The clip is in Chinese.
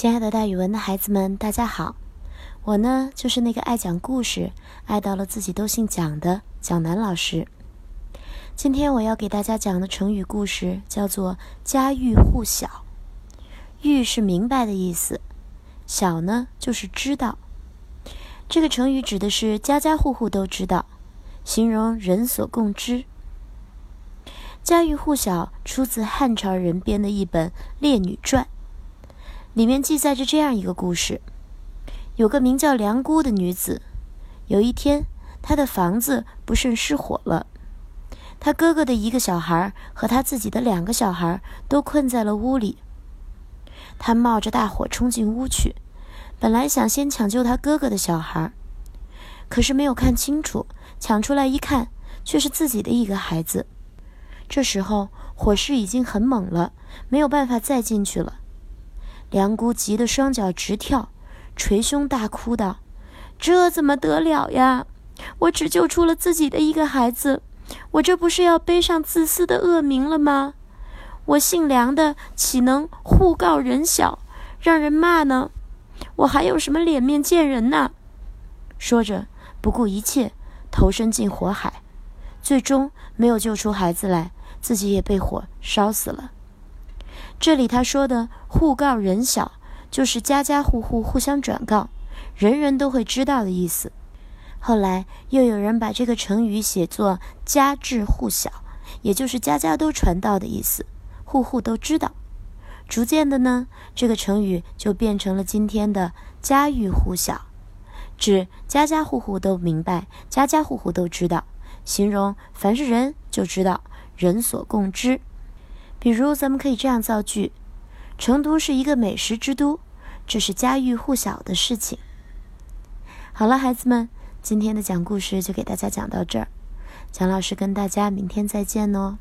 亲爱的，大语文的孩子们，大家好！我呢，就是那个爱讲故事、爱到了自己都姓蒋的蒋楠老师。今天我要给大家讲的成语故事叫做“家喻户晓”。喻是明白的意思，晓呢就是知道。这个成语指的是家家户户都知道，形容人所共知。家喻户晓出自汉朝人编的一本《列女传》。里面记载着这样一个故事：有个名叫梁姑的女子，有一天，她的房子不慎失火了，她哥哥的一个小孩和她自己的两个小孩都困在了屋里。她冒着大火冲进屋去，本来想先抢救她哥哥的小孩，可是没有看清楚，抢出来一看，却是自己的一个孩子。这时候火势已经很猛了，没有办法再进去了。梁姑急得双脚直跳，捶胸大哭道：“这怎么得了呀！我只救出了自己的一个孩子，我这不是要背上自私的恶名了吗？我姓梁的岂能互告人小，让人骂呢？我还有什么脸面见人呢？”说着，不顾一切投身进火海，最终没有救出孩子来，自己也被火烧死了。这里他说的“互告人晓”，就是家家户户互相转告，人人都会知道的意思。后来又有人把这个成语写作“家致户晓”，也就是家家都传道的意思，户户都知道。逐渐的呢，这个成语就变成了今天的“家喻户晓”，指家家户户都明白，家家户户都知道，形容凡是人就知道，人所共知。比如，咱们可以这样造句：成都是一个美食之都，这是家喻户晓的事情。好了，孩子们，今天的讲故事就给大家讲到这儿，蒋老师跟大家明天再见哦。